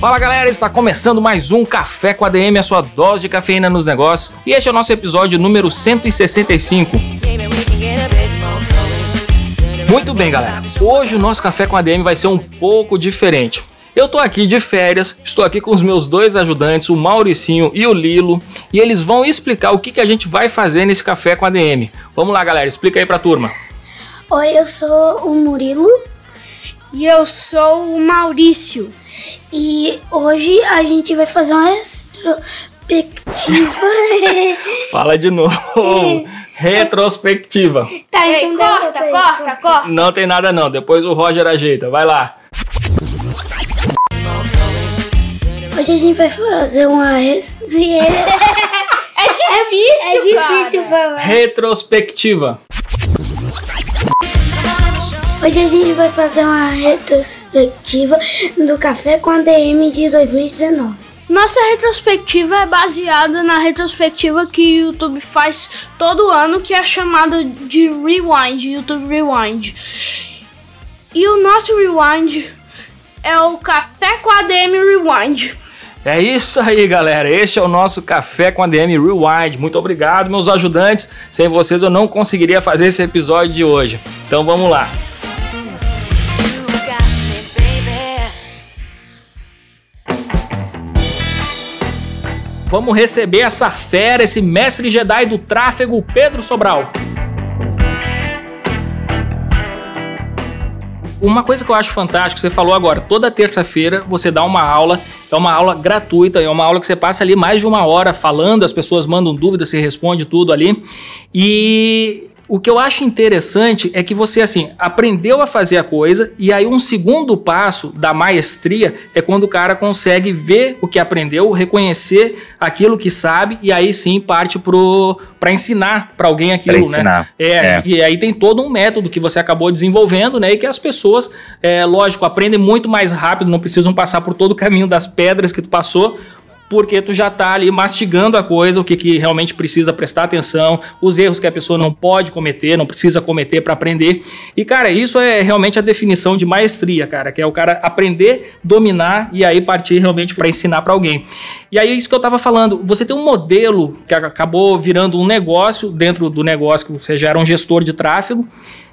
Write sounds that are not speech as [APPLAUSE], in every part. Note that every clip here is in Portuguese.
Fala galera, está começando mais um Café com ADM, a sua dose de cafeína nos negócios. E este é o nosso episódio número 165. Muito bem, galera. Hoje o nosso Café com ADM vai ser um pouco diferente. Eu tô aqui de férias, estou aqui com os meus dois ajudantes, o Mauricinho e o Lilo, e eles vão explicar o que, que a gente vai fazer nesse Café com ADM. Vamos lá, galera, explica aí pra turma. Oi, eu sou o Murilo. E eu sou o Maurício. E hoje a gente vai fazer uma retrospectiva. [LAUGHS] Fala de novo. [LAUGHS] Retrospectiva. tá, Ei, então corta, peraí, corta, corta. Não tem nada não, depois o Roger ajeita, vai lá. Hoje a gente vai fazer uma res... [LAUGHS] É difícil, É difícil cara. falar. Retrospectiva. Hoje a gente vai fazer uma retrospectiva do Café com a DM de 2019. Nossa retrospectiva é baseada na retrospectiva que o YouTube faz todo ano, que é chamada de Rewind, YouTube Rewind. E o nosso Rewind é o Café com a DM Rewind. É isso aí, galera. Este é o nosso Café com a DM Rewind. Muito obrigado, meus ajudantes. Sem vocês eu não conseguiria fazer esse episódio de hoje. Então vamos lá. Vamos receber essa fera, esse mestre Jedi do tráfego, Pedro Sobral. Uma coisa que eu acho fantástico, você falou agora, toda terça-feira você dá uma aula, é uma aula gratuita, é uma aula que você passa ali mais de uma hora falando, as pessoas mandam dúvidas, você responde tudo ali. E o que eu acho interessante é que você, assim, aprendeu a fazer a coisa, e aí um segundo passo da maestria é quando o cara consegue ver o que aprendeu, reconhecer aquilo que sabe, e aí sim parte pro para ensinar para alguém aquilo, Pra ensinar, né? É, é. e aí tem todo um método que você acabou desenvolvendo, né? E que as pessoas, é, lógico, aprendem muito mais rápido, não precisam passar por todo o caminho das pedras que tu passou, porque tu já tá ali mastigando a coisa, o que, que realmente precisa prestar atenção, os erros que a pessoa não pode cometer, não precisa cometer para aprender. E, cara, isso é realmente a definição de maestria, cara, que é o cara aprender, dominar e aí partir realmente para ensinar para alguém. E aí, isso que eu tava falando, você tem um modelo que acabou virando um negócio dentro do negócio que você já era um gestor de tráfego,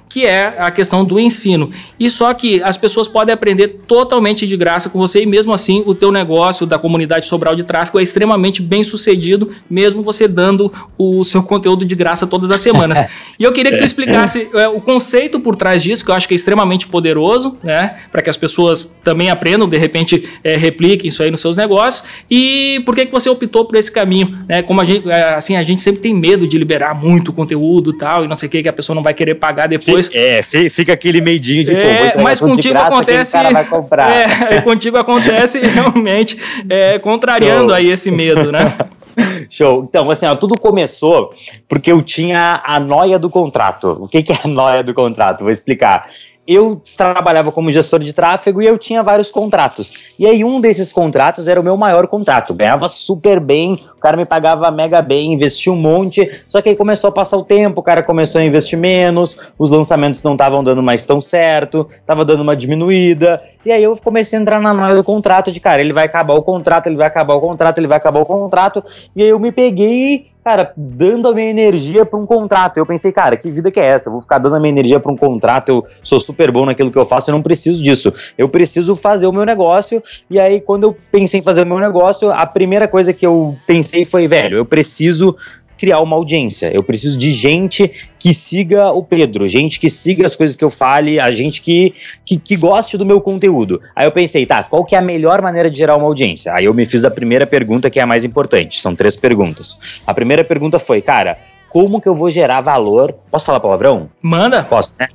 que é a questão do ensino. E só que as pessoas podem aprender totalmente de graça com você e mesmo assim o teu negócio da comunidade Sobral de Tráfego é extremamente bem sucedido, mesmo você dando o seu conteúdo de graça todas as semanas. [LAUGHS] e eu queria que tu explicasse é, o conceito por trás disso, que eu acho que é extremamente poderoso, né, para que as pessoas também aprendam, de repente é, repliquem isso aí nos seus negócios. E por que que você optou por esse caminho, né? Como a gente, é, assim, a gente sempre tem medo de liberar muito conteúdo, e tal, e não sei o que que a pessoa não vai querer pagar depois. É, fi- fica aquele medinho de pô, É, entregar mas contigo graça, acontece. O cara vai comprar. [LAUGHS] É, contigo acontece realmente é, contrariando Show. aí esse medo, né? [LAUGHS] Show. Então, assim, ó, tudo começou porque eu tinha a noia do contrato. O que, que é a noia do contrato? Vou explicar. Eu trabalhava como gestor de tráfego e eu tinha vários contratos. E aí, um desses contratos era o meu maior contrato. Ganhava super bem, o cara me pagava mega bem, investia um monte. Só que aí começou a passar o tempo, o cara começou a investir menos, os lançamentos não estavam dando mais tão certo, tava dando uma diminuída. E aí eu comecei a entrar na noia do contrato de, cara, ele vai acabar o contrato, ele vai acabar o contrato, ele vai acabar o contrato. E aí eu me peguei, cara, dando a minha energia para um contrato. Eu pensei, cara, que vida que é essa? Eu vou ficar dando a minha energia para um contrato, eu sou super bom naquilo que eu faço, eu não preciso disso. Eu preciso fazer o meu negócio. E aí, quando eu pensei em fazer o meu negócio, a primeira coisa que eu pensei foi, velho, eu preciso criar uma audiência. Eu preciso de gente que siga o Pedro, gente que siga as coisas que eu fale, a gente que, que, que goste do meu conteúdo. Aí eu pensei, tá, qual que é a melhor maneira de gerar uma audiência? Aí eu me fiz a primeira pergunta, que é a mais importante. São três perguntas. A primeira pergunta foi, cara, como que eu vou gerar valor. Posso falar palavrão? Manda. Posso, né?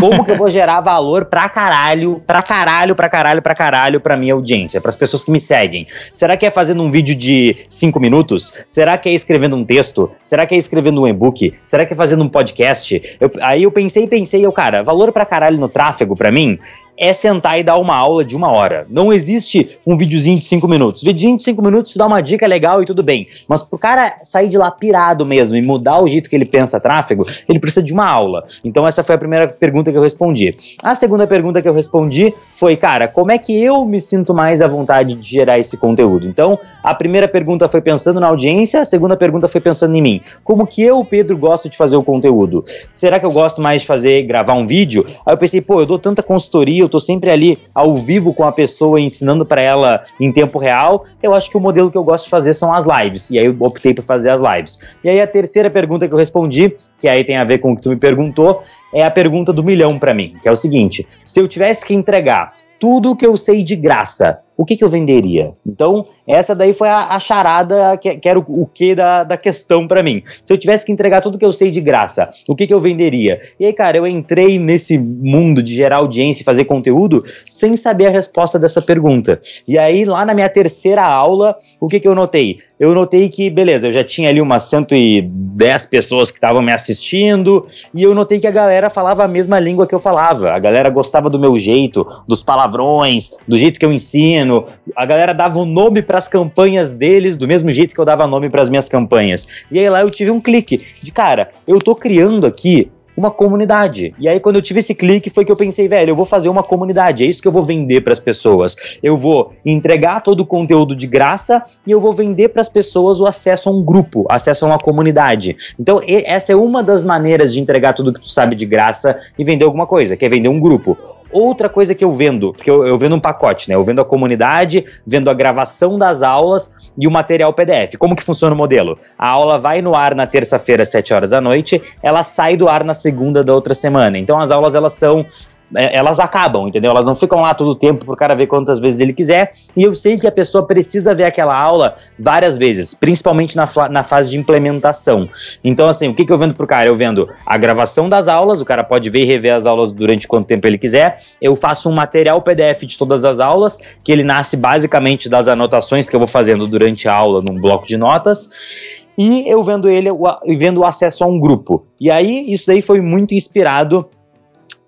Como que eu vou gerar valor pra caralho, pra caralho, pra caralho, pra caralho pra minha audiência, pras pessoas que me seguem? Será que é fazendo um vídeo de cinco minutos? Será que é escrevendo um texto? Será que é escrevendo um e-book? Será que é fazendo um podcast? Eu, aí eu pensei, pensei, eu, cara, valor pra caralho no tráfego pra mim é sentar e dar uma aula de uma hora. Não existe um videozinho de cinco minutos. Videozinho de cinco minutos dá uma dica legal e tudo bem. Mas pro cara sair de lá pirado mesmo e mudar o jeito que ele pensa tráfego, ele precisa de uma aula. Então essa foi a primeira pergunta que eu respondi. A segunda pergunta que eu respondi foi, cara, como é que eu me sinto mais à vontade de gerar esse conteúdo? Então, a primeira pergunta foi pensando na audiência, a segunda pergunta foi pensando em mim. Como que eu, Pedro, gosto de fazer o conteúdo? Será que eu gosto mais de fazer, gravar um vídeo? Aí eu pensei, pô, eu dou tanta consultoria, eu tô sempre ali ao vivo com a pessoa, ensinando para ela em tempo real, eu acho que o modelo que eu gosto de fazer são as lives. E aí eu optei por fazer as lives. E aí a terceira pergunta que eu respondi, que aí tem a ver com o que tu me perguntou, é a pergunta do milhão para mim, que é o seguinte: se eu tivesse que entregar tudo que eu sei de graça, o que, que eu venderia? Então, essa daí foi a, a charada que, que, era o, o que da, da questão para mim. Se eu tivesse que entregar tudo que eu sei de graça, o que, que eu venderia? E aí, cara, eu entrei nesse mundo de gerar audiência e fazer conteúdo sem saber a resposta dessa pergunta. E aí, lá na minha terceira aula, o que, que eu notei? Eu notei que, beleza, eu já tinha ali umas 110 pessoas que estavam me assistindo, e eu notei que a galera falava a mesma língua que eu falava. A galera gostava do meu jeito, dos palavrões, do jeito que eu ensino a galera dava o um nome para as campanhas deles do mesmo jeito que eu dava nome para as minhas campanhas. E aí lá eu tive um clique de cara, eu tô criando aqui uma comunidade. E aí, quando eu tive esse clique, foi que eu pensei, velho, eu vou fazer uma comunidade, é isso que eu vou vender para as pessoas. Eu vou entregar todo o conteúdo de graça e eu vou vender para as pessoas o acesso a um grupo, acesso a uma comunidade. Então, essa é uma das maneiras de entregar tudo que tu sabe de graça e vender alguma coisa, que é vender um grupo. Outra coisa que eu vendo, porque eu, eu, vendo um pacote, né? Eu vendo a comunidade, vendo a gravação das aulas e o material PDF. Como que funciona o modelo? A aula vai no ar na terça-feira, às 7 horas da noite, ela sai do ar na segunda da outra semana. Então as aulas elas são elas acabam, entendeu? Elas não ficam lá todo o tempo pro cara ver quantas vezes ele quiser. E eu sei que a pessoa precisa ver aquela aula várias vezes, principalmente na, na fase de implementação. Então, assim, o que, que eu vendo pro cara? Eu vendo a gravação das aulas, o cara pode ver e rever as aulas durante quanto tempo ele quiser. Eu faço um material PDF de todas as aulas, que ele nasce basicamente das anotações que eu vou fazendo durante a aula num bloco de notas e eu vendo ele vendo o acesso a um grupo. E aí, isso daí foi muito inspirado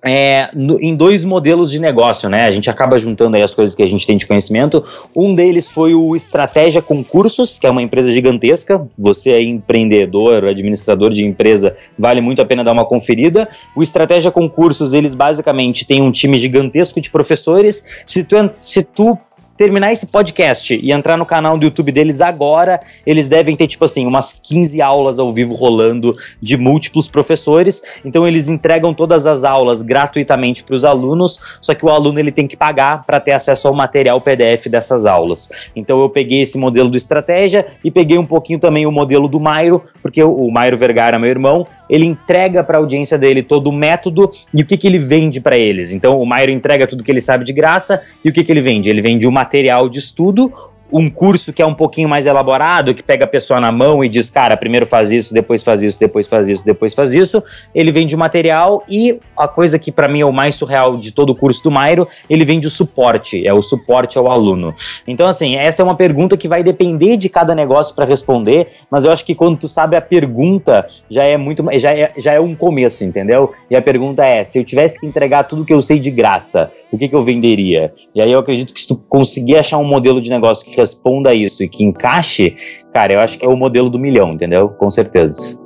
é, no, em dois modelos de negócio, né? A gente acaba juntando aí as coisas que a gente tem de conhecimento. Um deles foi o Estratégia Concursos, que é uma empresa gigantesca. Você é empreendedor, administrador de empresa, vale muito a pena dar uma conferida. O Estratégia Concursos, eles basicamente têm um time gigantesco de professores. Se tu, se tu terminar esse podcast e entrar no canal do YouTube deles agora, eles devem ter, tipo assim, umas 15 aulas ao vivo rolando de múltiplos professores. Então, eles entregam todas as aulas gratuitamente para os alunos, só que o aluno ele tem que pagar para ter acesso ao material PDF dessas aulas. Então, eu peguei esse modelo do Estratégia e peguei um pouquinho também o modelo do Mairo, porque o Mairo Vergara, meu irmão, ele entrega para a audiência dele todo o método e o que, que ele vende para eles. Então, o Mairo entrega tudo que ele sabe de graça e o que, que ele vende? Ele vende o material material de estudo um curso que é um pouquinho mais elaborado, que pega a pessoa na mão e diz, cara, primeiro faz isso, depois faz isso, depois faz isso, depois faz isso. Ele vende o material e a coisa que para mim é o mais surreal de todo o curso do Mairo, ele vende o suporte, é o suporte ao aluno. Então, assim, essa é uma pergunta que vai depender de cada negócio para responder, mas eu acho que quando tu sabe a pergunta, já é muito, já é, já é um começo, entendeu? E a pergunta é, se eu tivesse que entregar tudo que eu sei de graça, o que, que eu venderia? E aí eu acredito que se tu conseguir achar um modelo de negócio que responda isso e que encaixe, cara, eu acho que é o modelo do milhão, entendeu? Com certeza.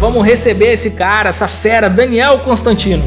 Vamos receber esse cara, essa fera, Daniel Constantino.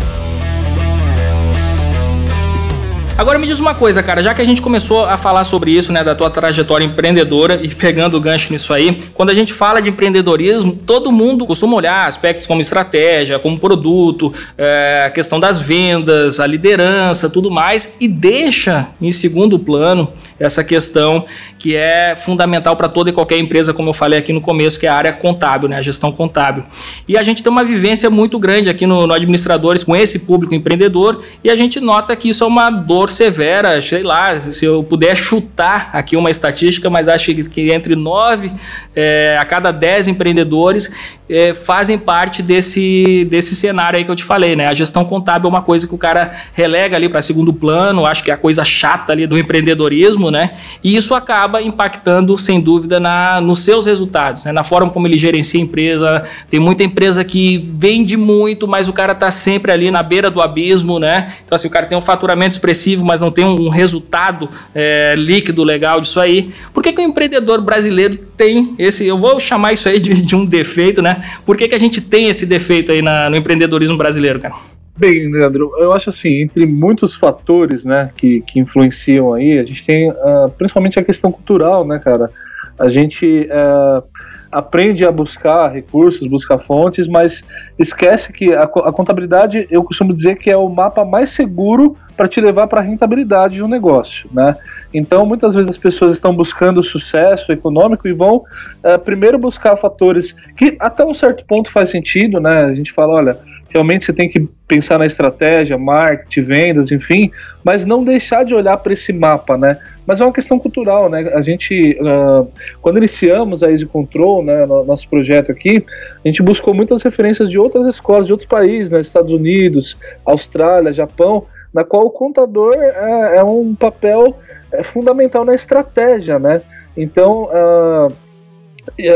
Agora me diz uma coisa, cara, já que a gente começou a falar sobre isso, né, da tua trajetória empreendedora e pegando o gancho nisso aí, quando a gente fala de empreendedorismo, todo mundo costuma olhar aspectos como estratégia, como produto, é, a questão das vendas, a liderança, tudo mais, e deixa em segundo plano essa questão que é fundamental para toda e qualquer empresa, como eu falei aqui no começo, que é a área contábil, né, a gestão contábil. E a gente tem uma vivência muito grande aqui no, no Administradores com esse público empreendedor e a gente nota que isso é uma dor severa, sei lá, se eu puder chutar aqui uma estatística, mas acho que entre 9 é, a cada 10 empreendedores é, fazem parte desse, desse cenário aí que eu te falei, né? A gestão contábil é uma coisa que o cara relega ali para segundo plano, acho que é a coisa chata ali do empreendedorismo, né? E isso acaba impactando, sem dúvida, na, nos seus resultados, né? Na forma como ele gerencia a empresa. Tem muita empresa que vende muito, mas o cara tá sempre ali na beira do abismo, né? Então, assim, o cara tem um faturamento expressivo, mas não tem um, um resultado é, líquido legal disso aí. Por que, que o empreendedor brasileiro tem esse, eu vou chamar isso aí de, de um defeito, né? Por que, que a gente tem esse defeito aí na, no empreendedorismo brasileiro, cara? Bem, Leandro, eu acho assim, entre muitos fatores, né, que, que influenciam aí, a gente tem uh, principalmente a questão cultural, né, cara? A gente uh, aprende a buscar recursos, buscar fontes, mas esquece que a, a contabilidade, eu costumo dizer que é o mapa mais seguro para te levar para a rentabilidade de um negócio, né? Então, muitas vezes as pessoas estão buscando sucesso econômico e vão uh, primeiro buscar fatores que até um certo ponto faz sentido, né? A gente fala, olha, realmente você tem que pensar na estratégia, marketing, vendas, enfim, mas não deixar de olhar para esse mapa, né? Mas é uma questão cultural, né? A gente, uh, quando iniciamos a Easy Control, né, no nosso projeto aqui, a gente buscou muitas referências de outras escolas, de outros países, né? Estados Unidos, Austrália, Japão, na qual o contador é, é um papel é, fundamental na estratégia, né? Então, uh,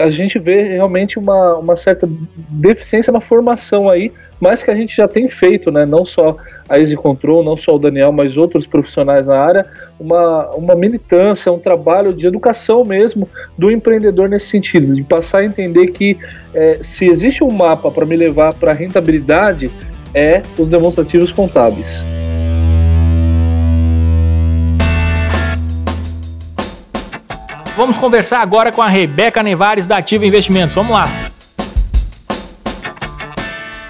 a gente vê realmente uma, uma certa deficiência na formação aí, mas que a gente já tem feito, né? Não só a Easy Control, não só o Daniel, mas outros profissionais na área, uma, uma militância, um trabalho de educação mesmo do empreendedor nesse sentido, de passar a entender que é, se existe um mapa para me levar para a rentabilidade, é os demonstrativos contábeis. Vamos conversar agora com a Rebeca Nevares da Ativa Investimentos. Vamos lá.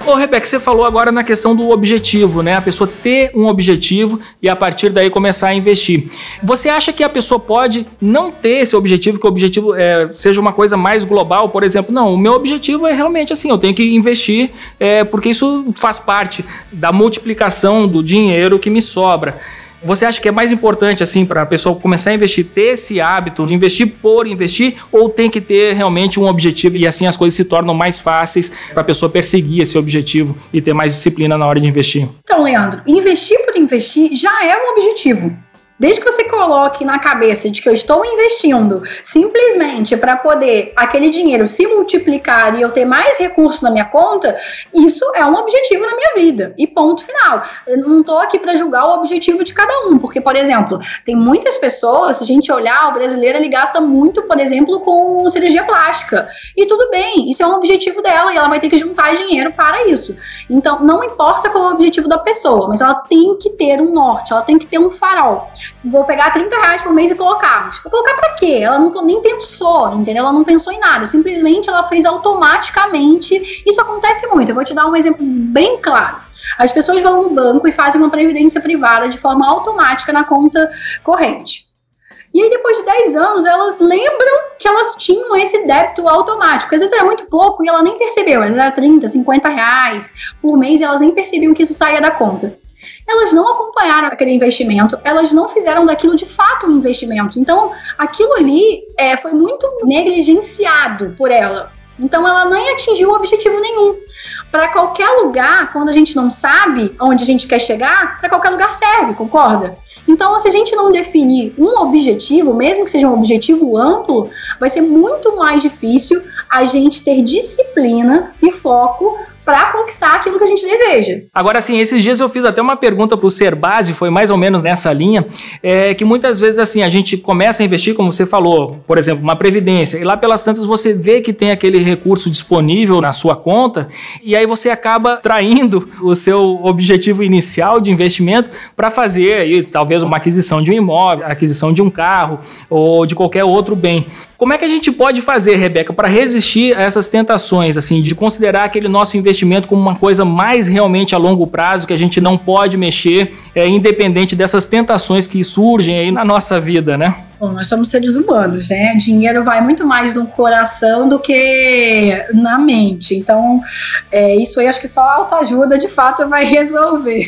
Ô, Rebeca, você falou agora na questão do objetivo, né? A pessoa ter um objetivo e a partir daí começar a investir. Você acha que a pessoa pode não ter esse objetivo, que o objetivo é, seja uma coisa mais global, por exemplo? Não, o meu objetivo é realmente assim, eu tenho que investir é, porque isso faz parte da multiplicação do dinheiro que me sobra. Você acha que é mais importante, assim, para a pessoa começar a investir, ter esse hábito de investir por investir, ou tem que ter realmente um objetivo e assim as coisas se tornam mais fáceis para a pessoa perseguir esse objetivo e ter mais disciplina na hora de investir? Então, Leandro, investir por investir já é um objetivo. Desde que você coloque na cabeça de que eu estou investindo simplesmente para poder aquele dinheiro se multiplicar e eu ter mais recursos na minha conta, isso é um objetivo na minha vida. E ponto final. Eu não estou aqui para julgar o objetivo de cada um, porque, por exemplo, tem muitas pessoas, se a gente olhar, o brasileiro ele gasta muito, por exemplo, com cirurgia plástica. E tudo bem, isso é um objetivo dela e ela vai ter que juntar dinheiro para isso. Então, não importa qual é o objetivo da pessoa, mas ela tem que ter um norte, ela tem que ter um farol vou pegar 30 reais por mês e colocar. Vou colocar para quê? Ela não nem pensou, entendeu? Ela não pensou em nada. Simplesmente ela fez automaticamente. Isso acontece muito. Eu vou te dar um exemplo bem claro. As pessoas vão no banco e fazem uma previdência privada de forma automática na conta corrente. E aí, depois de 10 anos, elas lembram que elas tinham esse débito automático. Às vezes era muito pouco e ela nem percebeu. Às vezes era 30, 50 reais por mês e elas nem percebiam que isso saía da conta elas não acompanharam aquele investimento, elas não fizeram daquilo de fato um investimento. Então, aquilo ali é, foi muito negligenciado por ela. Então ela nem atingiu objetivo nenhum. Para qualquer lugar, quando a gente não sabe onde a gente quer chegar, para qualquer lugar serve, concorda? Então, se a gente não definir um objetivo, mesmo que seja um objetivo amplo, vai ser muito mais difícil a gente ter disciplina e foco para conquistar aquilo que a gente deseja. Agora, assim, esses dias eu fiz até uma pergunta para o Ser Base, foi mais ou menos nessa linha, é que muitas vezes, assim, a gente começa a investir, como você falou, por exemplo, uma previdência, e lá pelas tantas você vê que tem aquele recurso disponível na sua conta, e aí você acaba traindo o seu objetivo inicial de investimento para fazer aí, talvez uma aquisição de um imóvel, aquisição de um carro ou de qualquer outro bem. Como é que a gente pode fazer, Rebeca, para resistir a essas tentações, assim, de considerar aquele nosso investimento investimento como uma coisa mais realmente a longo prazo, que a gente não pode mexer, é, independente dessas tentações que surgem aí na nossa vida, né? Bom, nós somos seres humanos, né? Dinheiro vai muito mais no coração do que na mente. Então, é, isso aí acho que só autoajuda de fato vai [LAUGHS] resolver.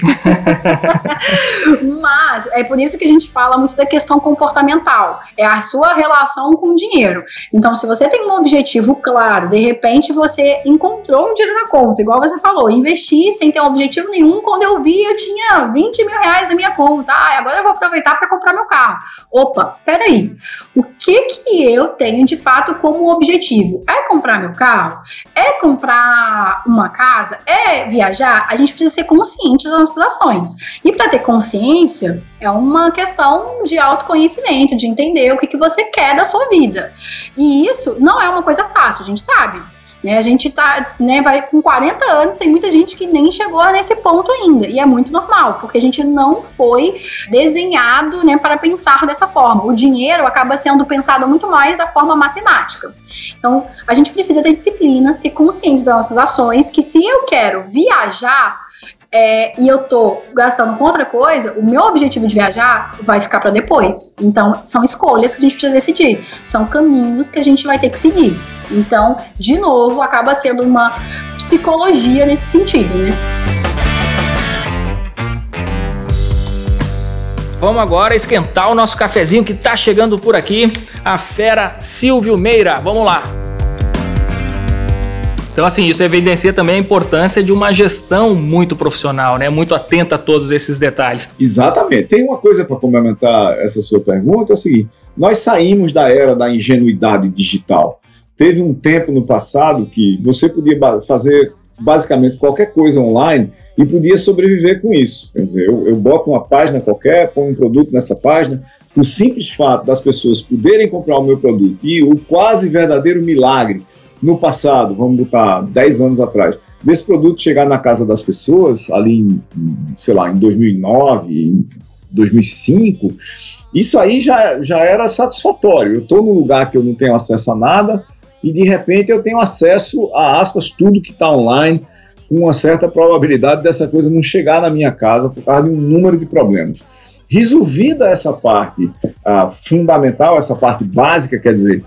[LAUGHS] Mas é por isso que a gente fala muito da questão comportamental. É a sua relação com o dinheiro. Então, se você tem um objetivo claro, de repente você encontrou um dinheiro na conta, igual você falou, investir sem ter um objetivo nenhum. Quando eu vi, eu tinha 20 mil reais na minha conta. Ah, agora eu vou aproveitar para comprar meu carro. Opa, pera peraí, o que que eu tenho de fato como objetivo? É comprar meu carro? É comprar uma casa? É viajar? A gente precisa ser consciente das nossas ações. E para ter consciência, é uma questão de autoconhecimento, de entender o que, que você quer da sua vida. E isso não é uma coisa fácil, a gente sabe. Né? A gente tá, né, vai com 40 anos, tem muita gente que nem chegou nesse ponto ainda. E é muito normal, porque a gente não foi desenhado né, para pensar dessa forma. O dinheiro acaba sendo pensado muito mais da forma matemática. Então, a gente precisa ter disciplina, ter consciência das nossas ações, que se eu quero viajar, é, e eu tô gastando com outra coisa, o meu objetivo de viajar vai ficar para depois. Então, são escolhas que a gente precisa decidir, são caminhos que a gente vai ter que seguir. Então, de novo, acaba sendo uma psicologia nesse sentido, né? Vamos agora esquentar o nosso cafezinho que tá chegando por aqui, a fera Silvio Meira. Vamos lá. Então, assim, isso evidencia também a importância de uma gestão muito profissional, né? Muito atenta a todos esses detalhes. Exatamente. Tem uma coisa para complementar essa sua pergunta, é o seguinte: nós saímos da era da ingenuidade digital. Teve um tempo no passado que você podia fazer basicamente qualquer coisa online e podia sobreviver com isso. Quer dizer, eu, eu boto uma página qualquer, ponho um produto nessa página, o simples fato das pessoas poderem comprar o meu produto e o quase verdadeiro milagre no passado, vamos botar 10 anos atrás, desse produto chegar na casa das pessoas, ali em, sei lá, em 2009, em 2005, isso aí já, já era satisfatório. Eu estou num lugar que eu não tenho acesso a nada e de repente eu tenho acesso a aspas tudo que está online com uma certa probabilidade dessa coisa não chegar na minha casa por causa de um número de problemas. Resolvida essa parte uh, fundamental, essa parte básica, quer dizer,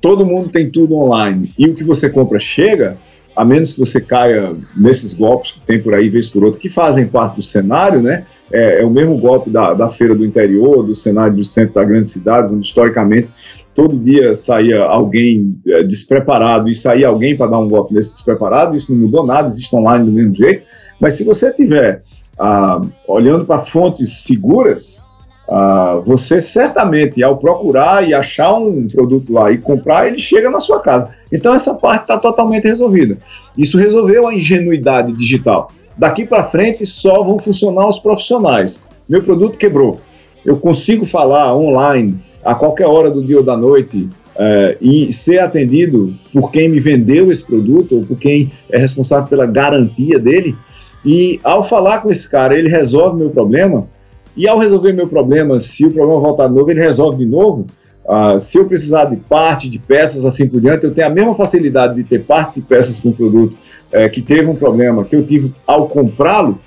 todo mundo tem tudo online. E o que você compra chega, a menos que você caia nesses golpes que tem por aí, vez por outra, que fazem parte do cenário, né? É, é o mesmo golpe da, da feira do interior, do cenário dos centros das grandes cidades, onde historicamente todo dia saía alguém é, despreparado e saía alguém para dar um golpe nesse despreparado, isso não mudou nada, existe online do mesmo jeito, mas se você tiver ah, olhando para fontes seguras, Uh, você certamente, ao procurar e achar um produto lá e comprar, ele chega na sua casa. Então, essa parte está totalmente resolvida. Isso resolveu a ingenuidade digital. Daqui para frente, só vão funcionar os profissionais. Meu produto quebrou. Eu consigo falar online a qualquer hora do dia ou da noite uh, e ser atendido por quem me vendeu esse produto ou por quem é responsável pela garantia dele. E ao falar com esse cara, ele resolve meu problema e ao resolver meu problema, se o problema voltar de novo, ele resolve de novo. Uh, se eu precisar de parte, de peças, assim por diante, eu tenho a mesma facilidade de ter partes e peças com o produto uh, que teve um problema que eu tive ao comprá-lo.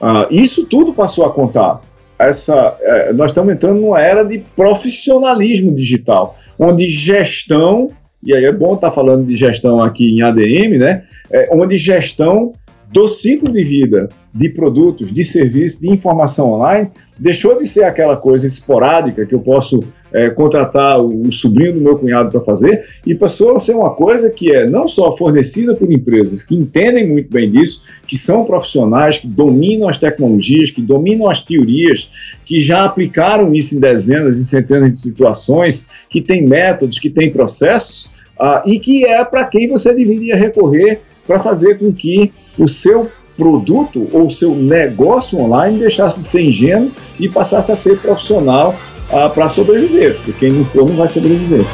Uh, isso tudo passou a contar. Essa, eh, nós estamos entrando numa era de profissionalismo digital, onde gestão, e aí é bom estar falando de gestão aqui em ADM, né? É, onde gestão do ciclo de vida de produtos, de serviços, de informação online, deixou de ser aquela coisa esporádica que eu posso é, contratar o, sobrinho do meu cunhado para fazer e passou a ser uma coisa que é não só fornecida por empresas que entendem muito bem disso, que são profissionais, que dominam as tecnologias, que dominam as teorias, que já aplicaram isso em dezenas e centenas de situações, que têm métodos, que têm processos, ah, e que é para quem você deveria recorrer para fazer com que o seu produto ou o seu negócio online deixasse de ser ingênuo e passasse a ser profissional ah, para sobreviver, porque quem não for não vai sobreviver.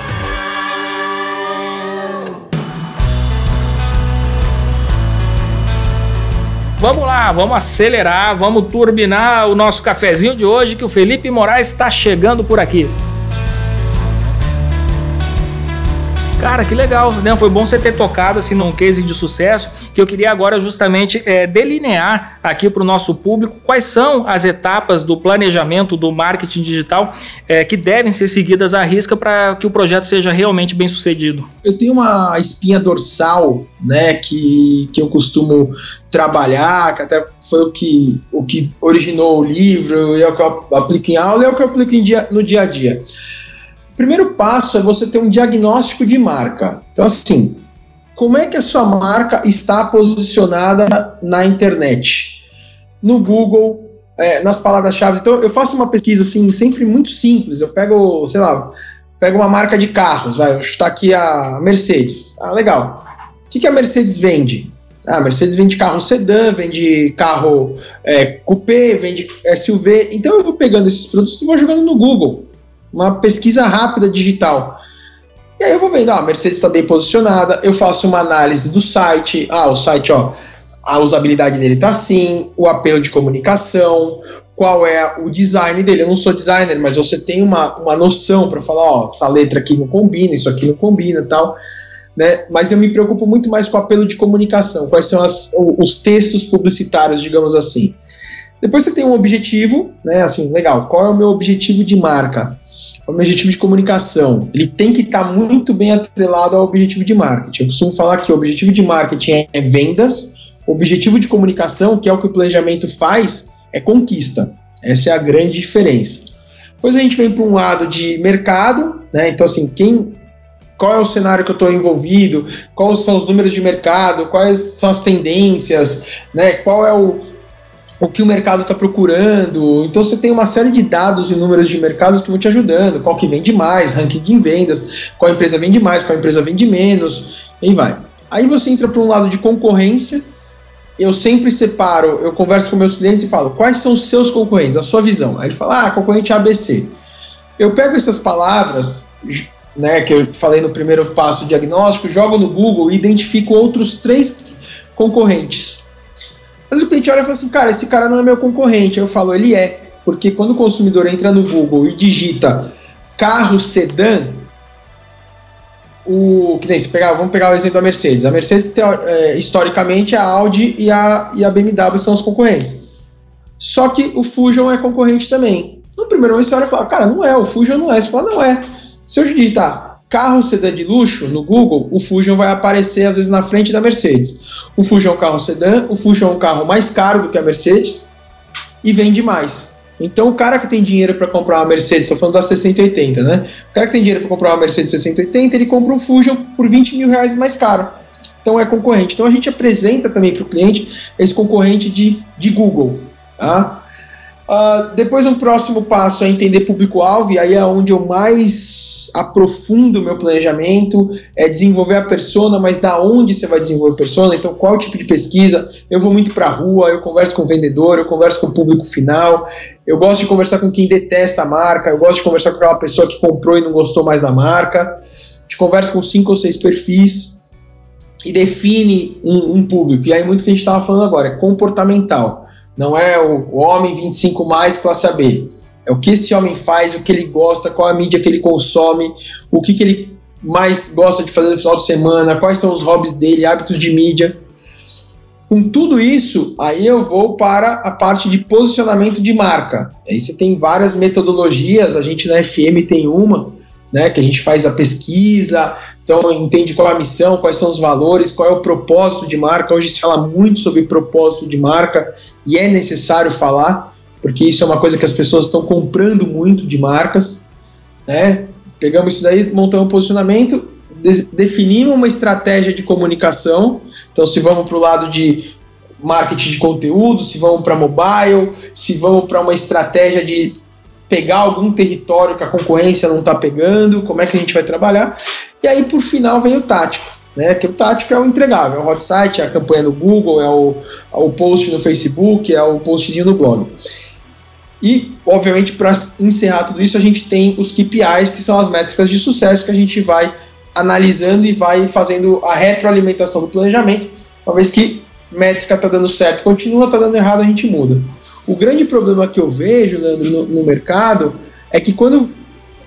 Vamos lá, vamos acelerar, vamos turbinar o nosso cafezinho de hoje que o Felipe Moraes está chegando por aqui. Cara, que legal, né? Foi bom você ter tocado assim num case de sucesso, que eu queria agora justamente é, delinear aqui para o nosso público quais são as etapas do planejamento do marketing digital é, que devem ser seguidas à risca para que o projeto seja realmente bem sucedido. Eu tenho uma espinha dorsal, né, que, que eu costumo trabalhar, que até foi o que, o que originou o livro, é o que eu aplico em aula e é o que eu aplico dia, no dia a dia. Primeiro passo é você ter um diagnóstico de marca. Então, assim, como é que a sua marca está posicionada na internet? No Google, é, nas palavras-chave. Então, eu faço uma pesquisa, assim, sempre muito simples. Eu pego, sei lá, pego uma marca de carros, vai, chutar aqui a Mercedes. Ah, legal. O que, que a Mercedes vende? Ah, a Mercedes vende carro sedã, vende carro é, coupé, vende SUV. Então eu vou pegando esses produtos e vou jogando no Google uma pesquisa rápida digital. E aí eu vou vendo, ah, a Mercedes está bem posicionada, eu faço uma análise do site, ah, o site, ó, a usabilidade dele tá assim, o apelo de comunicação, qual é o design dele. Eu não sou designer, mas você tem uma, uma noção para falar, ó, essa letra aqui não combina, isso aqui não combina tal. Né? Mas eu me preocupo muito mais com o apelo de comunicação, quais são as, os textos publicitários, digamos assim. Depois você tem um objetivo, né? Assim, legal, qual é o meu objetivo de marca? O objetivo de comunicação, ele tem que estar tá muito bem atrelado ao objetivo de marketing. Eu costumo falar que o objetivo de marketing é vendas, o objetivo de comunicação, que é o que o planejamento faz, é conquista. Essa é a grande diferença. Depois a gente vem para um lado de mercado, né? Então, assim, quem, qual é o cenário que eu estou envolvido, quais são os números de mercado, quais são as tendências, né? Qual é o, o que o mercado está procurando. Então você tem uma série de dados e números de mercados que vão te ajudando. Qual que vende mais, ranking de vendas, qual empresa vende mais, qual empresa vende menos, e vai. Aí você entra para um lado de concorrência. Eu sempre separo, eu converso com meus clientes e falo, quais são os seus concorrentes, a sua visão. Aí ele fala, ah, concorrente ABC. Eu pego essas palavras, né, que eu falei no primeiro passo diagnóstico, jogo no Google e identifico outros três concorrentes mas o cliente olha e fala assim, cara, esse cara não é meu concorrente. Eu falo, ele é. Porque quando o consumidor entra no Google e digita carro sedã, o que nem se pegar, vamos pegar o exemplo da Mercedes. A Mercedes, é, historicamente, a Audi e a, e a BMW são os concorrentes. Só que o Fusion é concorrente também. No primeiro momento você olha e fala, cara, não é, o Fusion não é. Você fala, não é. Se eu digitar carro sedã de luxo no Google, o Fusion vai aparecer às vezes na frente da Mercedes. O Fusion é um carro sedã, o Fusion é um carro mais caro do que a Mercedes e vende mais. Então o cara que tem dinheiro para comprar uma Mercedes, estou falando da 680, né? O cara que tem dinheiro para comprar uma Mercedes 680, ele compra um Fusion por 20 mil reais mais caro. Então é concorrente. Então a gente apresenta também para o cliente esse concorrente de, de Google. Tá? Uh, depois, um próximo passo é entender público-alvo, e aí é onde eu mais aprofundo o meu planejamento, é desenvolver a persona, mas da onde você vai desenvolver a persona, então qual tipo de pesquisa, eu vou muito para a rua, eu converso com o vendedor, eu converso com o público final, eu gosto de conversar com quem detesta a marca, eu gosto de conversar com aquela pessoa que comprou e não gostou mais da marca, gente conversa com cinco ou seis perfis, e define um, um público, e aí muito que a gente estava falando agora, é comportamental, não é o, homem 25 mais classe AB. É o que esse homem faz, o que ele gosta, qual a mídia que ele consome, o que, que ele mais gosta de fazer no final de semana, quais são os hobbies dele, hábitos de mídia. Com tudo isso, aí eu vou para a parte de posicionamento de marca. Aí você tem várias metodologias, a gente na FM tem uma, né, que a gente faz a pesquisa, então entende qual é a missão, quais são os valores, qual é o propósito de marca. Hoje se fala muito sobre propósito de marca e é necessário falar, porque isso é uma coisa que as pessoas estão comprando muito de marcas, né? Pegamos isso daí, montamos um posicionamento, definimos uma estratégia de comunicação. Então, se vamos para o lado de marketing de conteúdo, se vamos para mobile, se vamos para uma estratégia de pegar algum território que a concorrência não está pegando, como é que a gente vai trabalhar. E aí, por final, vem o tático. Né, que o tático é o entregável, é o hot site, é a campanha no Google, é o, é o post no Facebook, é o postzinho no blog. E, obviamente, para encerrar tudo isso, a gente tem os KPIs, que são as métricas de sucesso que a gente vai analisando e vai fazendo a retroalimentação do planejamento, uma vez que métrica está dando certo, continua, está dando errado, a gente muda. O grande problema que eu vejo, Leandro, no, no mercado, é que quando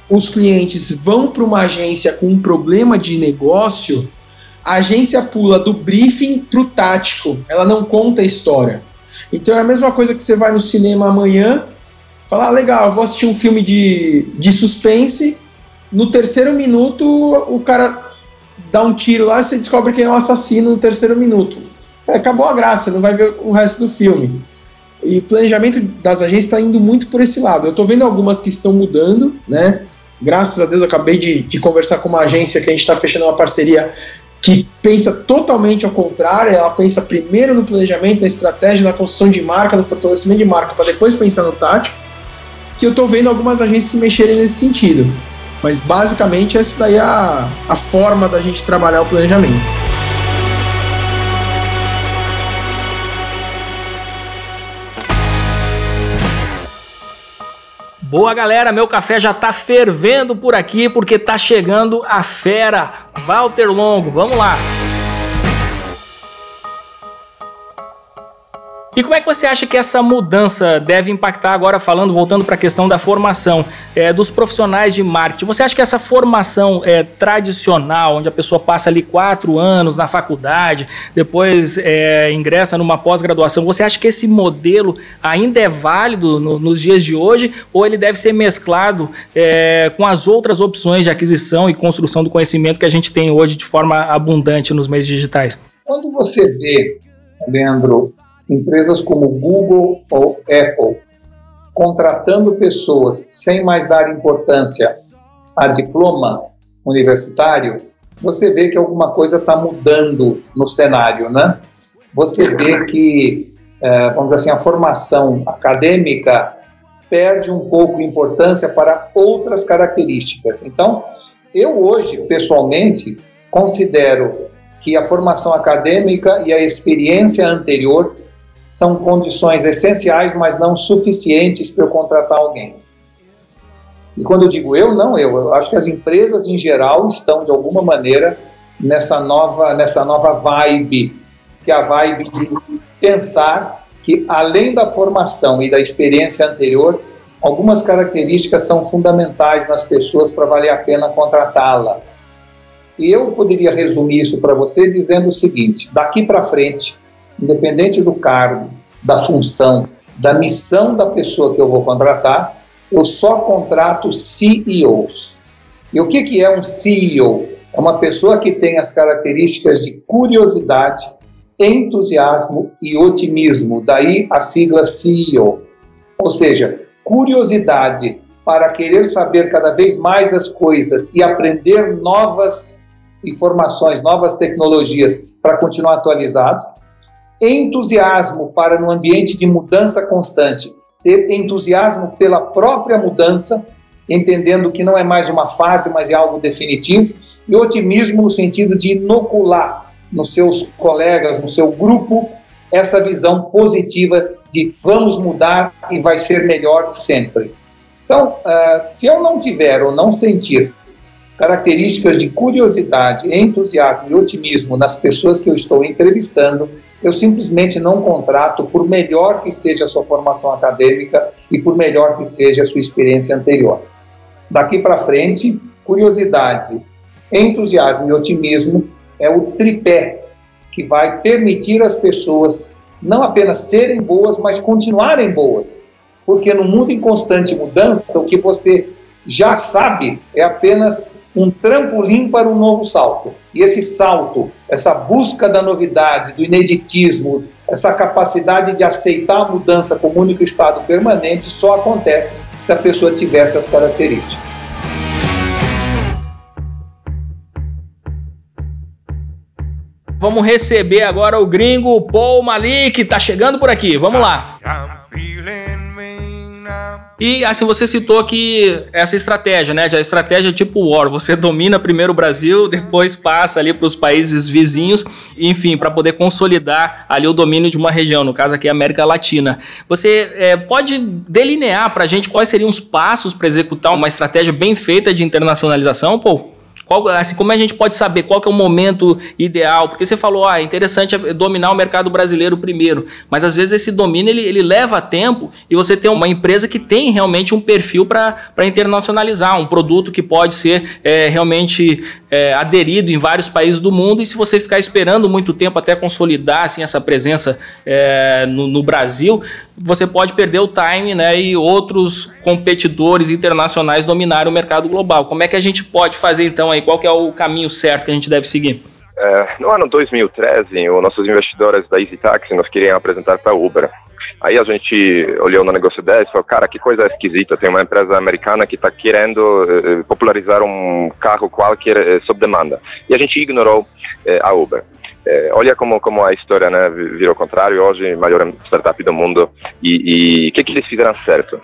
os clientes vão para uma agência com um problema de negócio, a agência pula do briefing para o tático, ela não conta a história. Então é a mesma coisa que você vai no cinema amanhã, falar, ah, legal, vou assistir um filme de, de suspense, no terceiro minuto o cara dá um tiro lá e você descobre quem é o assassino no terceiro minuto. É, acabou a graça, não vai ver o resto do filme. E planejamento das agências está indo muito por esse lado. Eu estou vendo algumas que estão mudando, né? Graças a Deus, eu acabei de, de conversar com uma agência que a gente está fechando uma parceria que pensa totalmente ao contrário, ela pensa primeiro no planejamento, na estratégia, na construção de marca, no fortalecimento de marca, para depois pensar no tático, que eu estou vendo algumas agências se mexerem nesse sentido. Mas basicamente essa daí é a, a forma da gente trabalhar o planejamento. Boa galera, meu café já tá fervendo por aqui porque tá chegando a fera, Walter Longo. Vamos lá. E como é que você acha que essa mudança deve impactar agora, falando, voltando para a questão da formação é, dos profissionais de marketing? Você acha que essa formação é, tradicional, onde a pessoa passa ali quatro anos na faculdade, depois é, ingressa numa pós-graduação, você acha que esse modelo ainda é válido no, nos dias de hoje ou ele deve ser mesclado é, com as outras opções de aquisição e construção do conhecimento que a gente tem hoje de forma abundante nos meios digitais? Quando você vê, Leandro, empresas como Google ou Apple contratando pessoas sem mais dar importância a diploma universitário, você vê que alguma coisa está mudando no cenário, né? Você vê que, é, vamos dizer assim, a formação acadêmica perde um pouco importância para outras características. Então, eu hoje, pessoalmente, considero que a formação acadêmica e a experiência anterior são condições essenciais, mas não suficientes para eu contratar alguém. E quando eu digo eu, não eu, eu acho que as empresas em geral estão de alguma maneira nessa nova nessa nova vibe, que é a vibe de pensar que além da formação e da experiência anterior, algumas características são fundamentais nas pessoas para valer a pena contratá-la. E eu poderia resumir isso para você dizendo o seguinte: daqui para frente, independente do cargo, da função, da missão da pessoa que eu vou contratar, eu só contrato CEOs. E o que, que é um CEO? É uma pessoa que tem as características de curiosidade, entusiasmo e otimismo, daí a sigla CEO. Ou seja, curiosidade para querer saber cada vez mais as coisas e aprender novas informações, novas tecnologias para continuar atualizado entusiasmo para no ambiente de mudança constante, ter entusiasmo pela própria mudança, entendendo que não é mais uma fase, mas é algo definitivo, e otimismo no sentido de inocular nos seus colegas, no seu grupo, essa visão positiva de vamos mudar e vai ser melhor sempre. Então, uh, se eu não tiver ou não sentir características de curiosidade, entusiasmo e otimismo nas pessoas que eu estou entrevistando, eu simplesmente não contrato, por melhor que seja a sua formação acadêmica e por melhor que seja a sua experiência anterior. Daqui para frente, curiosidade, entusiasmo e otimismo é o tripé que vai permitir às pessoas não apenas serem boas, mas continuarem boas. Porque no mundo em constante mudança, o que você já sabe é apenas um trampolim para um novo salto. E esse salto, essa busca da novidade, do ineditismo, essa capacidade de aceitar a mudança como único estado permanente só acontece se a pessoa tiver essas características. Vamos receber agora o gringo Paul Malik, tá chegando por aqui. Vamos lá. E assim, você citou que essa estratégia, né? A estratégia tipo War, você domina primeiro o Brasil, depois passa ali para os países vizinhos, enfim, para poder consolidar ali o domínio de uma região, no caso aqui a América Latina. Você é, pode delinear para a gente quais seriam os passos para executar uma estratégia bem feita de internacionalização, Paul? Qual, assim, como a gente pode saber qual é o momento ideal? Porque você falou, ah, é interessante dominar o mercado brasileiro primeiro, mas às vezes esse domínio ele, ele leva tempo e você tem uma empresa que tem realmente um perfil para internacionalizar, um produto que pode ser é, realmente é, aderido em vários países do mundo e se você ficar esperando muito tempo até consolidar assim, essa presença é, no, no Brasil, você pode perder o time né, e outros competidores internacionais dominarem o mercado global. Como é que a gente pode fazer então aí? Qual é o caminho certo que a gente deve seguir? É, no ano 2013, os nossos investidores da Easy Taxi nos queriam apresentar para a Uber. Aí a gente olhou no negócio deles e falou, cara, que coisa esquisita, tem uma empresa americana que está querendo eh, popularizar um carro qualquer eh, sob demanda. E a gente ignorou eh, a Uber. É, olha como, como a história né, virou contrário, hoje maior startup do mundo, e o que, que eles fizeram certo?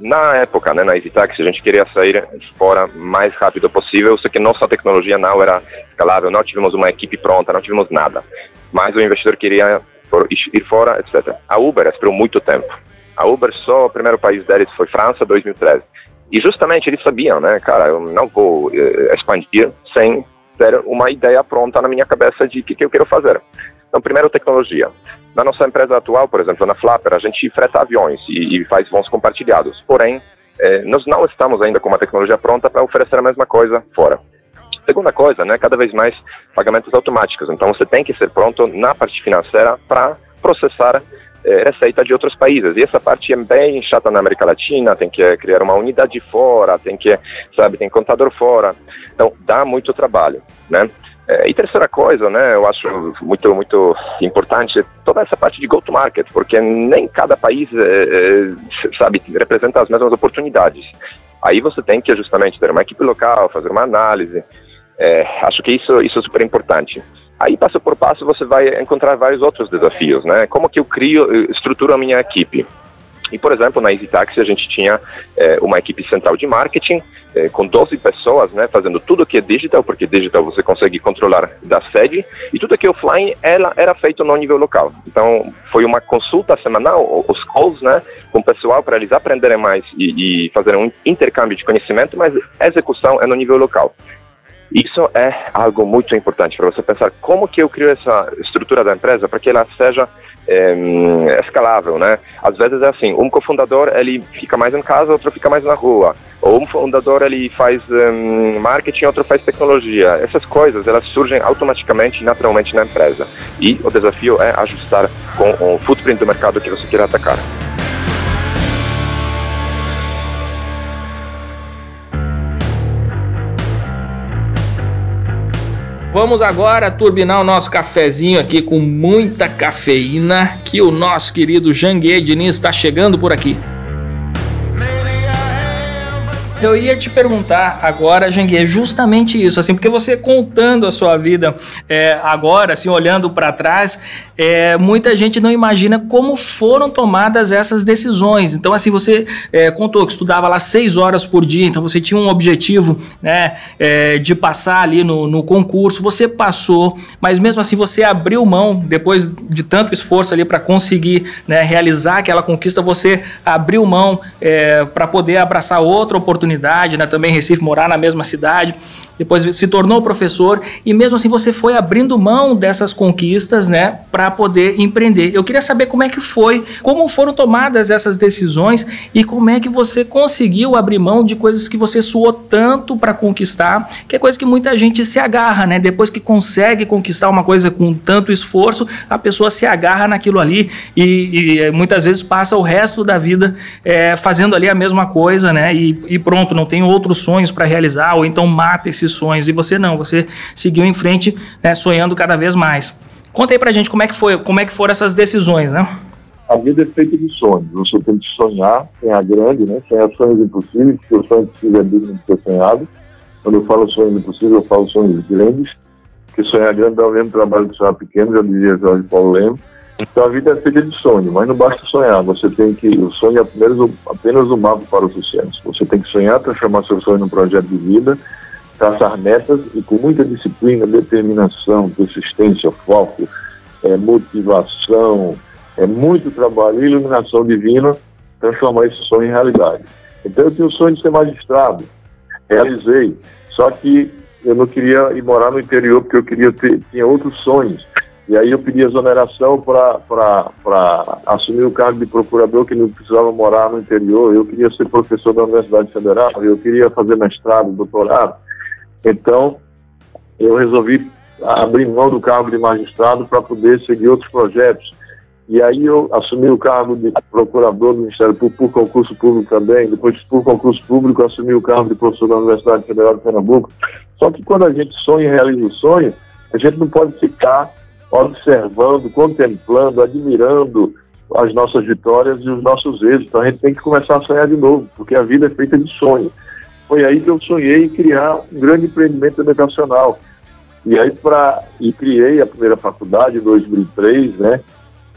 Na época, né, na EasyTaxi, a gente queria sair fora mais rápido possível, só que nossa tecnologia não era escalável, não tivemos uma equipe pronta, não tivemos nada. Mas o investidor queria ir fora, etc. A Uber esperou muito tempo. A Uber só, o primeiro país deles foi França, 2013. E justamente eles sabiam, né, cara, eu não vou eh, expandir sem ter uma ideia pronta na minha cabeça de o que, que eu quero fazer. Então, primeiro, tecnologia. Na nossa empresa atual, por exemplo, na Flapper, a gente freta aviões e, e faz voos compartilhados. Porém, eh, nós não estamos ainda com uma tecnologia pronta para oferecer a mesma coisa fora. Segunda coisa, né, cada vez mais pagamentos automáticos. Então, você tem que ser pronto na parte financeira para processar é, receita de outros países. E essa parte é bem chata na América Latina, tem que criar uma unidade fora, tem que, sabe, tem contador fora. Então, dá muito trabalho, né? É, e terceira coisa, né, eu acho muito muito importante toda essa parte de go-to-market, porque nem cada país, é, é, sabe, representa as mesmas oportunidades. Aí você tem que justamente ter uma equipe local, fazer uma análise. É, acho que isso isso é super importante. Aí, passo por passo, você vai encontrar vários outros desafios, né? Como que eu crio, estruturo a minha equipe? E, por exemplo, na EasyTaxi a gente tinha é, uma equipe central de marketing é, com 12 pessoas, né, fazendo tudo que é digital, porque digital você consegue controlar da sede, e tudo que é offline ela era feito no nível local. Então, foi uma consulta semanal, os calls, né, com o pessoal para eles aprenderem mais e, e fazerem um intercâmbio de conhecimento, mas a execução é no nível local. Isso é algo muito importante para você pensar como que eu crio essa estrutura da empresa para que ela seja é, escalável, né? Às vezes é assim, um cofundador ele fica mais em casa, outro fica mais na rua. Ou um fundador ele faz um, marketing, outro faz tecnologia. Essas coisas elas surgem automaticamente, naturalmente na empresa. E o desafio é ajustar com o footprint do mercado que você quer atacar. Vamos agora turbinar o nosso cafezinho aqui com muita cafeína, que o nosso querido Janguê Diniz está chegando por aqui. Eu ia te perguntar agora, Jangue, é justamente isso, assim, porque você contando a sua vida é, agora, assim, olhando para trás, é, muita gente não imagina como foram tomadas essas decisões. Então, assim, você é, contou que estudava lá seis horas por dia, então você tinha um objetivo, né, é, de passar ali no, no concurso, você passou, mas mesmo assim você abriu mão, depois de tanto esforço ali para conseguir né, realizar aquela conquista, você abriu mão é, para poder abraçar outra oportunidade oportunidade, né? Também Recife, morar na mesma cidade depois se tornou professor e mesmo assim você foi abrindo mão dessas conquistas, né, para poder empreender. Eu queria saber como é que foi, como foram tomadas essas decisões e como é que você conseguiu abrir mão de coisas que você suou tanto para conquistar, que é coisa que muita gente se agarra, né? Depois que consegue conquistar uma coisa com tanto esforço, a pessoa se agarra naquilo ali e, e eh, muitas vezes passa o resto da vida é, fazendo ali a mesma coisa, né? E, e pronto, não tem outros sonhos para realizar ou então mata esses sonhos. E você não, você seguiu em frente, né, sonhando cada vez mais. Conta aí pra gente como é que foi, como é que foram essas decisões, né? A vida é feita de sonhos. Você tem que sonhar, sonhar grande, né? Sonhar sonhos impossíveis, porque o sonho impossível é digno de ser sonhado. Quando eu falo sonhos impossíveis, eu falo sonhos grandes, porque sonhar grande dá o mesmo trabalho que sonhar pequeno, já dizia Jorge Paulo Leme. Então a vida é feita de sonho, mas não basta sonhar. Você tem que. O sonho é apenas apenas o mapa para o sucesso. Você tem que sonhar, transformar seu sonho num projeto de vida traçar metas e com muita disciplina, determinação, persistência, foco, é, motivação, é muito trabalho, iluminação divina, transformar esse sonho em realidade. Então eu tinha o sonho de ser magistrado, realizei, só que eu não queria ir morar no interior porque eu queria ter, tinha outros sonhos. E aí eu pedi exoneração para assumir o cargo de procurador que não precisava morar no interior. Eu queria ser professor da Universidade Federal, eu queria fazer mestrado, doutorado. Então, eu resolvi abrir mão do cargo de magistrado para poder seguir outros projetos. E aí eu assumi o cargo de procurador do Ministério Público por concurso público também. Depois, por concurso público, assumi o cargo de professor da Universidade Federal de Pernambuco. Só que quando a gente sonha e realiza o sonho, a gente não pode ficar observando, contemplando, admirando as nossas vitórias e os nossos êxitos. A gente tem que começar a sonhar de novo, porque a vida é feita de sonho. Foi aí que eu sonhei em criar um grande empreendimento educacional. E aí para e criei a primeira faculdade em 2003, né?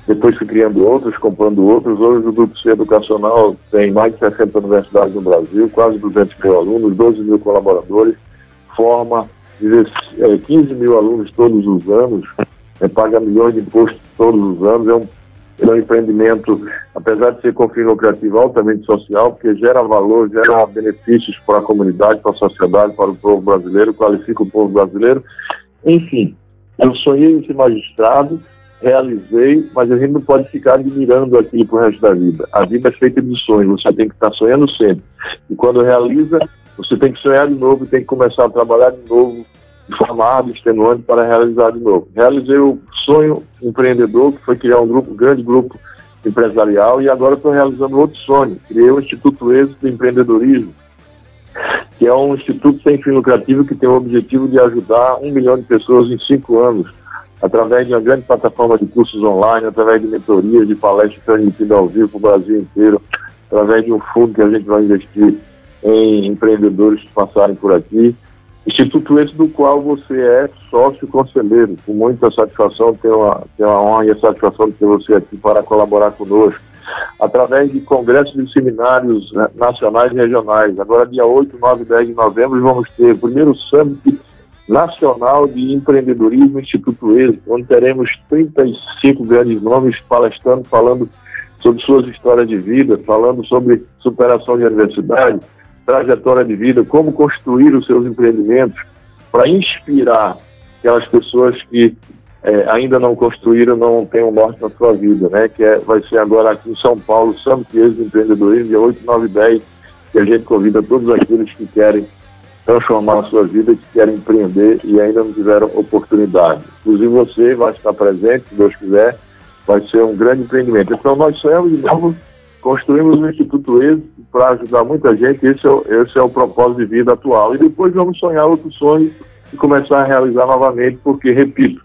Depois fui criando outros, comprando outros. Hoje o Grupo C Educacional tem mais de 60 universidades no Brasil, quase 200 mil alunos, 12 mil colaboradores, forma 15 é, mil alunos todos os anos, é, paga milhões de impostos todos os anos. É um, é um empreendimento, apesar de ser com fim lucrativo, altamente social, porque gera valor, gera benefícios para a comunidade, para a sociedade, para o povo brasileiro, qualifica o povo brasileiro. Enfim, eu sonhei em ser magistrado, realizei, mas a gente não pode ficar admirando aquilo para o resto da vida. A vida é feita de sonhos, você tem que estar sonhando sempre. E quando realiza, você tem que sonhar de novo, tem que começar a trabalhar de novo, de forma árdua, extenuante, para realizar de novo. Realizei o sonho empreendedor, que foi criar um grupo, um grande grupo empresarial, e agora estou realizando outro sonho. Criei o Instituto Êxito de Empreendedorismo, que é um instituto sem fim lucrativo que tem o objetivo de ajudar um milhão de pessoas em cinco anos através de uma grande plataforma de cursos online, através de mentorias, de palestras transmitidas ao vivo para o Brasil inteiro, através de um fundo que a gente vai investir em empreendedores que passarem por aqui. Instituto esse do qual você é sócio conselheiro. Com muita satisfação, tenho a, tenho a honra e a satisfação de ter você aqui para colaborar conosco. Através de congressos e seminários né, nacionais e regionais. Agora, dia 8, 9 e 10 de novembro, vamos ter o primeiro Summit Nacional de Empreendedorismo Instituto Êxito, onde teremos 35 grandes nomes palestrando, falando sobre suas histórias de vida, falando sobre superação de adversidade, trajetória de vida, como construir os seus empreendimentos para inspirar aquelas pessoas que é, ainda não construíram, não têm um norte na sua vida, né? Que é, vai ser agora aqui em São Paulo, Summit Êxito Empreendedorismo, dia 8, 9 e 10, que a gente convida todos aqueles que querem transformar a sua vida, que querem empreender e ainda não tiveram oportunidade. Inclusive você vai estar presente, se Deus quiser, vai ser um grande empreendimento. Então nós sonhamos de novo, construímos o Instituto Êxito para ajudar muita gente, esse é, esse é o propósito de vida atual. E depois vamos sonhar outros sonhos e começar a realizar novamente, porque, repito,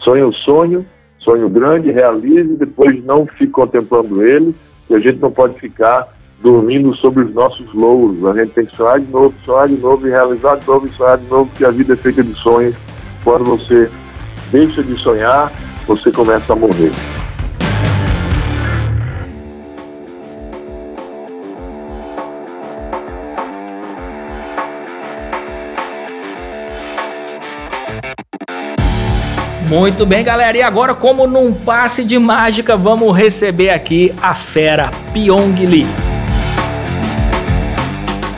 sonho sonho, sonho grande, realize, depois não fique contemplando ele, que a gente não pode ficar dormindo sobre os nossos louros. A gente tem que sonhar de novo, sonhar de novo e realizar de novo e sonhar de novo, porque a vida é feita de sonhos. Quando você deixa de sonhar, você começa a morrer. Muito bem, galera. E agora, como num passe de mágica, vamos receber aqui a fera Pyong Lee.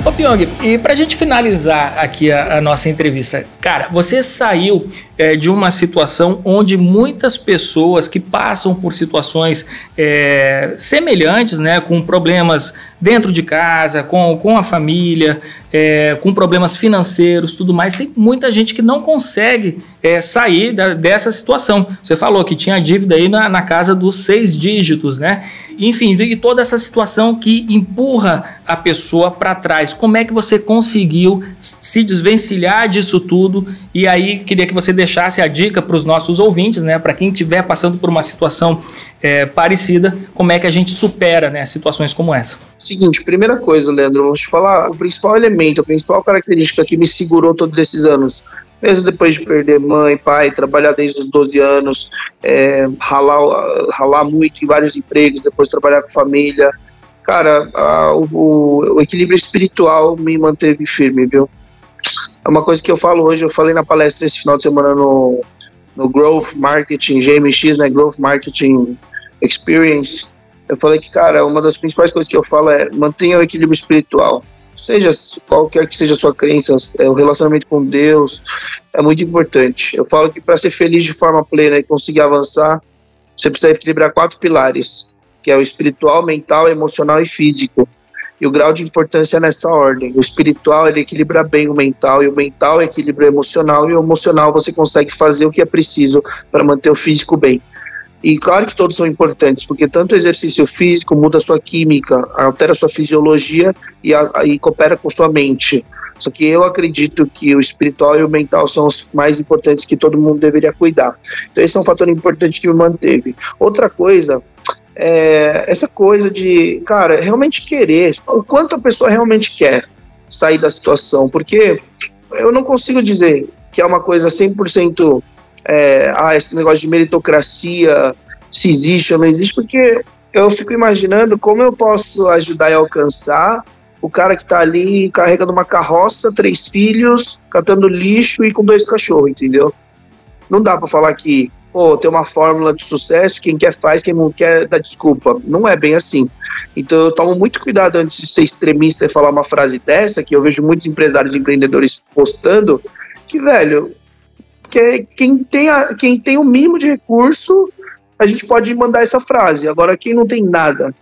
Ô Pyong, e pra gente finalizar aqui a, a nossa entrevista, cara, você saiu é, de uma situação onde muitas pessoas que passam por situações é, semelhantes, né, com problemas dentro de casa, com, com a família, é, com problemas financeiros, tudo mais, tem muita gente que não consegue é, sair da, dessa situação. Você falou que tinha dívida aí na, na casa dos seis dígitos, né? Enfim, e toda essa situação que empurra a pessoa para trás. Como é que você conseguiu se desvencilhar disso tudo? E aí queria que você deixasse a dica para os nossos ouvintes, né? Para quem estiver passando por uma situação é, parecida, como é que a gente supera né, situações como essa? Seguinte, primeira coisa, Leandro, vou te falar o principal elemento, a principal característica que me segurou todos esses anos mesmo depois de perder mãe, pai, trabalhar desde os 12 anos, é, ralar, ralar muito em vários empregos, depois trabalhar com família. Cara, a, o, o, equilíbrio espiritual me manteve firme, viu? É uma coisa que eu falo hoje, eu falei na palestra esse final de semana no, no Growth Marketing, GMX, né, Growth Marketing Experience, eu falei que, cara, uma das principais coisas que eu falo é mantenha o equilíbrio espiritual. seja qualquer que seja a sua crença, é, o relacionamento com Deus é muito importante. Eu falo que para ser feliz de forma plena e conseguir avançar, você precisa equilibrar quatro pilares, que é o espiritual, mental, emocional e físico. E o grau de importância é nessa ordem. O espiritual ele equilibra bem o mental, e o mental equilibra o emocional, e o emocional você consegue fazer o que é preciso para manter o físico bem. E claro que todos são importantes, porque tanto o exercício físico muda sua química, altera sua fisiologia e, a, e coopera com sua mente. Só que eu acredito que o espiritual e o mental são os mais importantes que todo mundo deveria cuidar. Então esse é um fator importante que me manteve. Outra coisa é essa coisa de, cara, realmente querer, o quanto a pessoa realmente quer sair da situação, porque eu não consigo dizer que é uma coisa 100% é, ah, esse negócio de meritocracia, se existe ou não existe, porque eu fico imaginando como eu posso ajudar e alcançar o cara que está ali carregando uma carroça, três filhos, catando lixo e com dois cachorros, entendeu? Não dá para falar que, pô, tem uma fórmula de sucesso, quem quer faz, quem não quer dá desculpa. Não é bem assim. Então eu tomo muito cuidado antes de ser extremista e falar uma frase dessa, que eu vejo muitos empresários e empreendedores postando, que, velho, que quem tem, a, quem tem o mínimo de recurso, a gente pode mandar essa frase. Agora, quem não tem nada,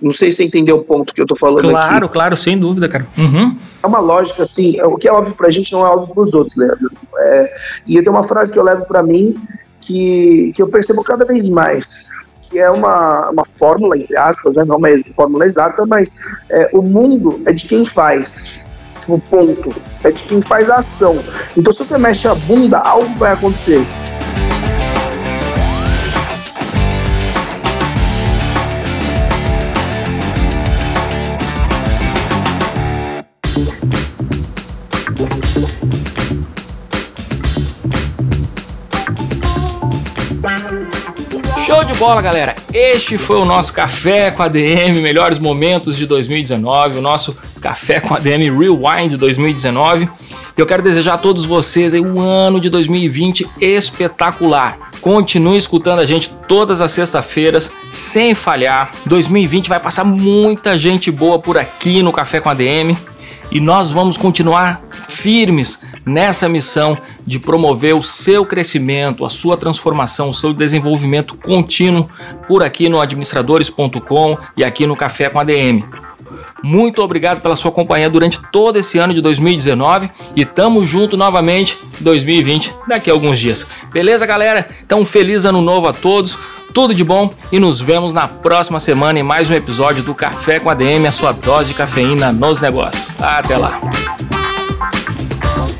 não sei se você entendeu o ponto que eu tô falando claro, aqui. Claro, claro, sem dúvida, cara. Uhum. É uma lógica, assim, é, o que é óbvio pra gente não é óbvio pros outros, Leandro. É, e eu tenho uma frase que eu levo para mim que, que eu percebo cada vez mais, que é uma, uma fórmula, entre aspas, né? não uma fórmula exata, mas é, o mundo é de quem faz. Tipo, ponto. É de quem faz a ação. Então, se você mexe a bunda, algo vai acontecer. De bola, galera! Este foi o nosso Café com a DM, melhores momentos de 2019, o nosso Café com a DM Rewind 2019. Eu quero desejar a todos vocês um ano de 2020 espetacular. Continue escutando a gente todas as sextas-feiras, sem falhar. 2020 vai passar muita gente boa por aqui no Café com a DM e nós vamos continuar firmes nessa missão de promover o seu crescimento, a sua transformação, o seu desenvolvimento contínuo por aqui no administradores.com e aqui no Café com a DM. Muito obrigado pela sua companhia durante todo esse ano de 2019 e tamo junto novamente em 2020 daqui a alguns dias. Beleza, galera? Então, feliz ano novo a todos. Tudo de bom e nos vemos na próxima semana em mais um episódio do Café com a DM, a sua dose de cafeína nos negócios. Até lá.